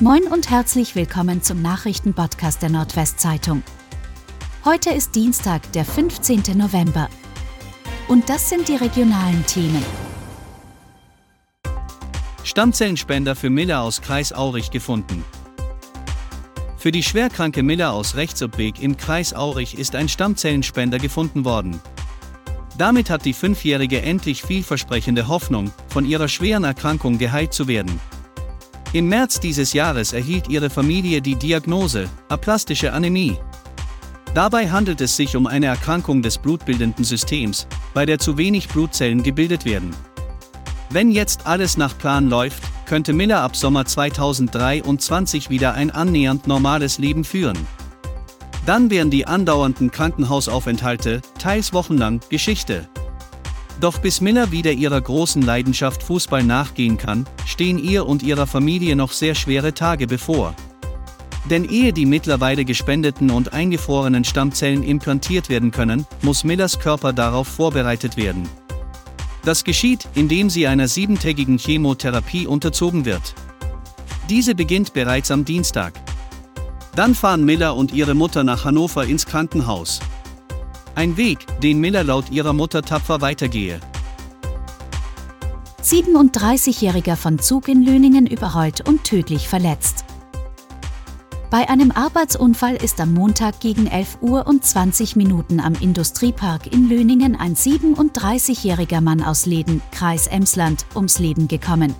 Moin und herzlich willkommen zum Nachrichtenpodcast der Nordwestzeitung. Heute ist Dienstag, der 15. November. Und das sind die regionalen Themen. Stammzellenspender für Miller aus Kreis Aurich gefunden. Für die schwerkranke Miller aus Rechtsobweg im Kreis Aurich ist ein Stammzellenspender gefunden worden. Damit hat die Fünfjährige endlich vielversprechende Hoffnung, von ihrer schweren Erkrankung geheilt zu werden. Im März dieses Jahres erhielt ihre Familie die Diagnose aplastische Anämie. Dabei handelt es sich um eine Erkrankung des blutbildenden Systems, bei der zu wenig Blutzellen gebildet werden. Wenn jetzt alles nach Plan läuft, könnte Miller ab Sommer 2023 wieder ein annähernd normales Leben führen. Dann wären die andauernden Krankenhausaufenthalte, teils wochenlang, Geschichte. Doch bis Miller wieder ihrer großen Leidenschaft Fußball nachgehen kann, stehen ihr und ihrer Familie noch sehr schwere Tage bevor. Denn ehe die mittlerweile gespendeten und eingefrorenen Stammzellen implantiert werden können, muss Millers Körper darauf vorbereitet werden. Das geschieht, indem sie einer siebentägigen Chemotherapie unterzogen wird. Diese beginnt bereits am Dienstag. Dann fahren Miller und ihre Mutter nach Hannover ins Krankenhaus. Ein Weg, den Miller laut ihrer Mutter tapfer weitergehe. 37-Jähriger von Zug in Löningen überrollt und tödlich verletzt. Bei einem Arbeitsunfall ist am Montag gegen 11 Uhr und 20 Minuten am Industriepark in Löningen ein 37-jähriger Mann aus Leden, Kreis Emsland, ums Leben gekommen.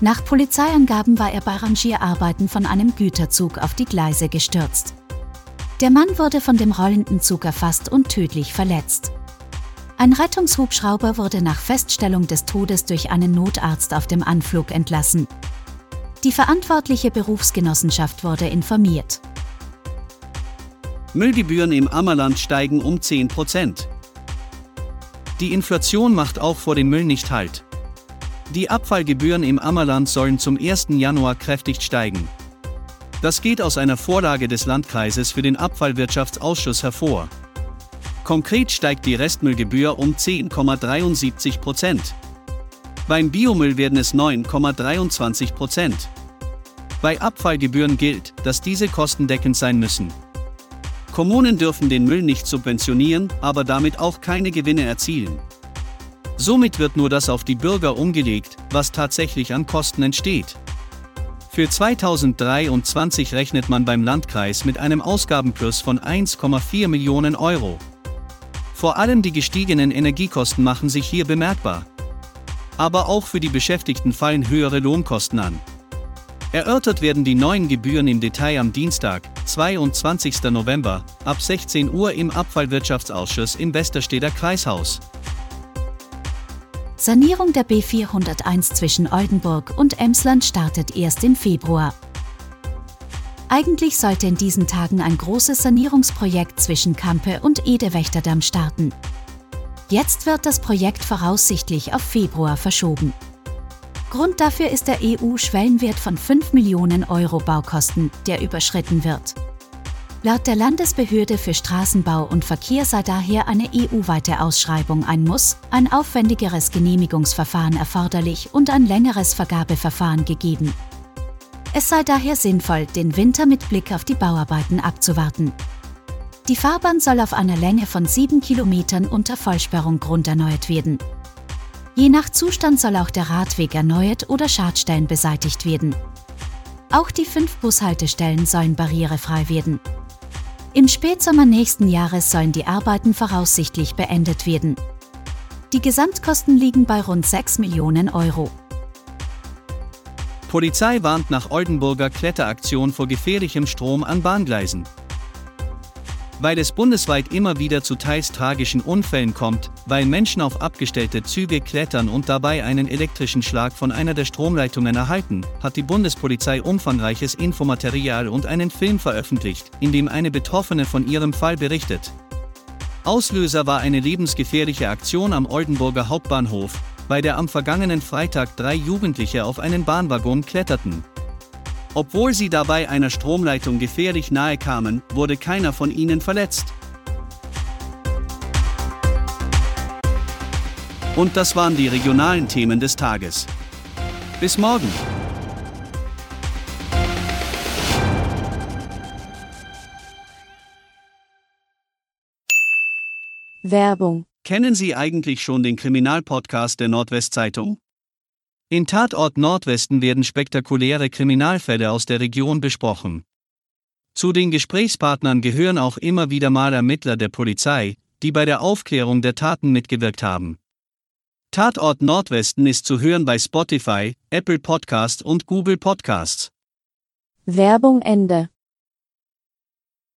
Nach Polizeiangaben war er bei Rangierarbeiten von einem Güterzug auf die Gleise gestürzt. Der Mann wurde von dem rollenden Zug erfasst und tödlich verletzt. Ein Rettungshubschrauber wurde nach Feststellung des Todes durch einen Notarzt auf dem Anflug entlassen. Die verantwortliche Berufsgenossenschaft wurde informiert. Müllgebühren im Ammerland steigen um 10% Die Inflation macht auch vor dem Müll nicht Halt. Die Abfallgebühren im Ammerland sollen zum 1. Januar kräftig steigen. Das geht aus einer Vorlage des Landkreises für den Abfallwirtschaftsausschuss hervor. Konkret steigt die Restmüllgebühr um 10,73 Prozent. Beim Biomüll werden es 9,23 Prozent. Bei Abfallgebühren gilt, dass diese kostendeckend sein müssen. Kommunen dürfen den Müll nicht subventionieren, aber damit auch keine Gewinne erzielen. Somit wird nur das auf die Bürger umgelegt, was tatsächlich an Kosten entsteht. Für 2023 rechnet man beim Landkreis mit einem Ausgabenplus von 1,4 Millionen Euro. Vor allem die gestiegenen Energiekosten machen sich hier bemerkbar. Aber auch für die Beschäftigten fallen höhere Lohnkosten an. Erörtert werden die neuen Gebühren im Detail am Dienstag, 22. November, ab 16 Uhr im Abfallwirtschaftsausschuss im Westersteder Kreishaus. Sanierung der B401 zwischen Oldenburg und Emsland startet erst im Februar. Eigentlich sollte in diesen Tagen ein großes Sanierungsprojekt zwischen Kampe und Edewächterdamm starten. Jetzt wird das Projekt voraussichtlich auf Februar verschoben. Grund dafür ist der EU-Schwellenwert von 5 Millionen Euro Baukosten, der überschritten wird. Laut der Landesbehörde für Straßenbau und Verkehr sei daher eine EU-weite Ausschreibung ein Muss, ein aufwendigeres Genehmigungsverfahren erforderlich und ein längeres Vergabeverfahren gegeben. Es sei daher sinnvoll, den Winter mit Blick auf die Bauarbeiten abzuwarten. Die Fahrbahn soll auf einer Länge von sieben Kilometern unter Vollsperrung grunderneuert werden. Je nach Zustand soll auch der Radweg erneuert oder Schadstellen beseitigt werden. Auch die fünf Bushaltestellen sollen barrierefrei werden. Im Spätsommer nächsten Jahres sollen die Arbeiten voraussichtlich beendet werden. Die Gesamtkosten liegen bei rund 6 Millionen Euro. Polizei warnt nach Oldenburger Kletteraktion vor gefährlichem Strom an Bahngleisen. Weil es bundesweit immer wieder zu teils tragischen Unfällen kommt, weil Menschen auf abgestellte Züge klettern und dabei einen elektrischen Schlag von einer der Stromleitungen erhalten, hat die Bundespolizei umfangreiches Infomaterial und einen Film veröffentlicht, in dem eine Betroffene von ihrem Fall berichtet. Auslöser war eine lebensgefährliche Aktion am Oldenburger Hauptbahnhof, bei der am vergangenen Freitag drei Jugendliche auf einen Bahnwaggon kletterten. Obwohl sie dabei einer Stromleitung gefährlich nahe kamen, wurde keiner von ihnen verletzt. Und das waren die regionalen Themen des Tages. Bis morgen! Werbung. Kennen Sie eigentlich schon den Kriminalpodcast der Nordwestzeitung? In Tatort Nordwesten werden spektakuläre Kriminalfälle aus der Region besprochen. Zu den Gesprächspartnern gehören auch immer wieder mal Ermittler der Polizei, die bei der Aufklärung der Taten mitgewirkt haben. Tatort Nordwesten ist zu hören bei Spotify, Apple Podcast und Google Podcasts. Werbung Ende.